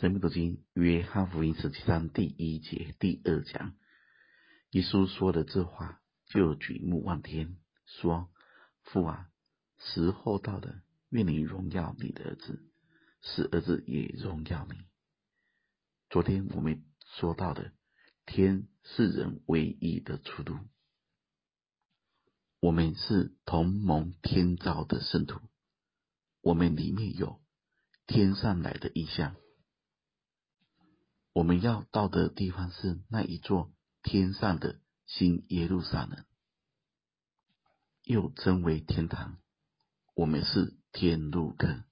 生命读经，约翰福音十七章第一节第二讲，耶稣说了这话，就举目望天，说：“父啊，时候到了，愿你荣耀你的儿子，使儿子也荣耀你。”昨天我们说到的，天是人唯一的出路，我们是同盟天造的圣徒，我们里面有天上来的异象。我们要到的地方是那一座天上的新耶路撒冷，又称为天堂。我们是天路客。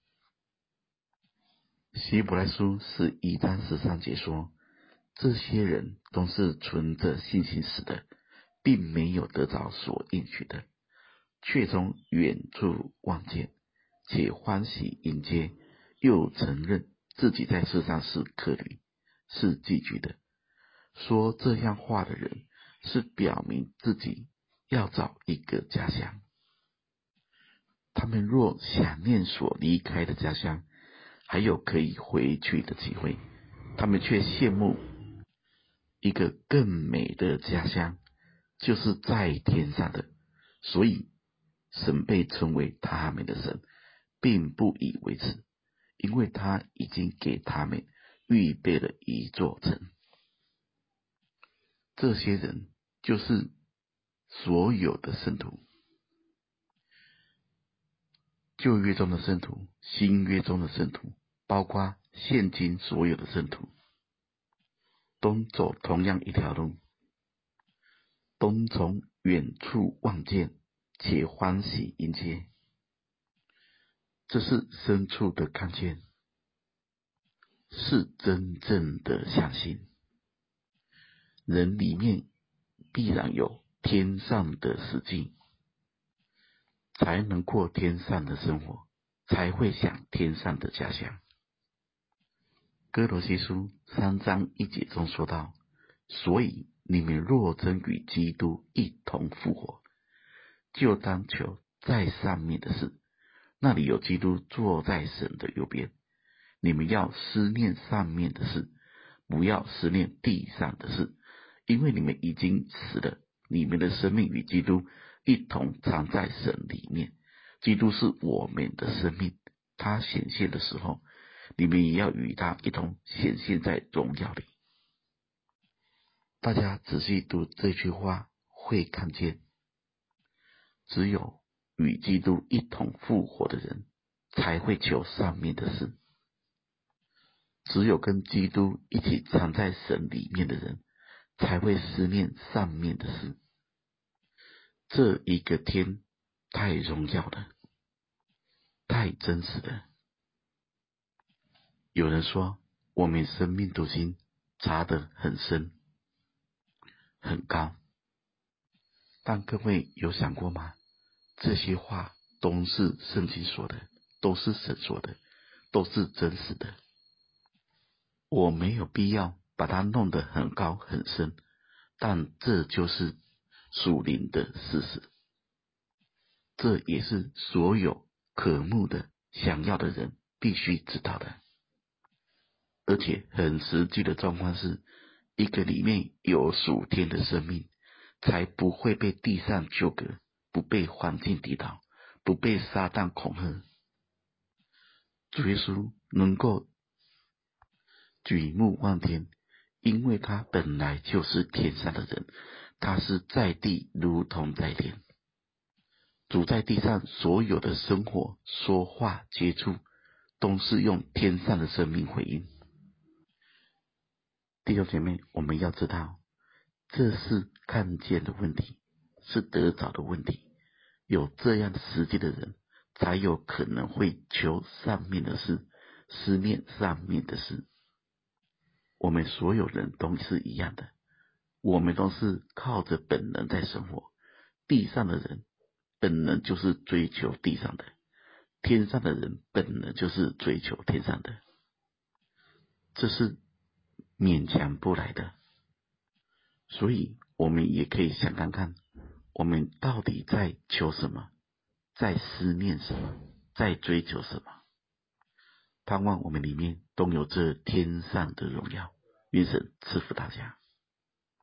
希伯来书十一章十三节说，这些人都是存着信心死的，并没有得着所应许的，却从远处望见，且欢喜迎接，又承认自己在世上是客旅。是寄居的。说这样话的人，是表明自己要找一个家乡。他们若想念所离开的家乡，还有可以回去的机会，他们却羡慕一个更美的家乡，就是在天上的。所以，神被称为他们的神，并不以为耻，因为他已经给他们。预备了一座城，这些人就是所有的圣徒，旧约中的圣徒，新约中的圣徒，包括现今所有的圣徒，都走同样一条路，都从远处望见，且欢喜迎接，这是深处的看见。是真正的相信，人里面必然有天上的实际，才能过天上的生活，才会想天上的家乡。哥罗西书三章一节中说道：“所以你们若真与基督一同复活，就当求在上面的事，那里有基督坐在神的右边。”你们要思念上面的事，不要思念地上的事，因为你们已经死了，你们的生命与基督一同藏在神里面。基督是我们的生命，他显现的时候，你们也要与他一同显现在荣耀里。大家仔细读这句话，会看见，只有与基督一同复活的人，才会求上面的事。只有跟基督一起藏在神里面的人，才会思念上面的事。这一个天太荣耀了，太真实了。有人说，我们生命读经查得很深很高，但各位有想过吗？这些话都是圣经说的，都是神说的，都是真实的。我没有必要把它弄得很高很深，但这就是属灵的事实，这也是所有渴慕的、想要的人必须知道的。而且很实际的状况是，一个里面有属天的生命，才不会被地上纠葛，不被环境抵挡，不被撒旦恐吓。主耶稣能够。举目望天，因为他本来就是天上的人，他是在地如同在天。主在地上所有的生活、说话、接触，都是用天上的生命回应。弟兄姐妹，我们要知道，这是看见的问题，是得着的问题。有这样实际的人，才有可能会求上面的事，思念上面的事。我们所有人都是一样的，我们都是靠着本能在生活。地上的人本能就是追求地上的，天上的人本能就是追求天上的，这是勉强不来的。所以，我们也可以想看看，我们到底在求什么，在思念什么，在追求什么？盼望我们里面都有这天上的荣耀。愿神赐福大家。